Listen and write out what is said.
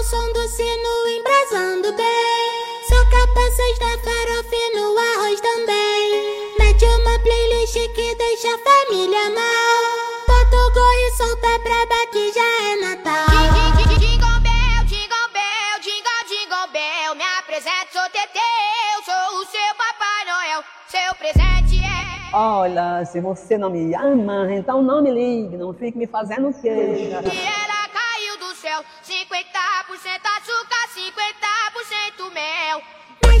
ao som do sino embrasando bem. Só capazes da farofa e no arroz também. Mete uma playlist que deixa a família mal. Bota o gorro e solta braba que já é Natal. Jingle bell, jingle bell, jingle, jingle bell. Me apresento, sou Teteu, sou o seu Papai Noel. Seu presente é. Olha, se você não me ama, então não me ligue, não fique me fazendo queixa. Que ela caiu do céu. 50%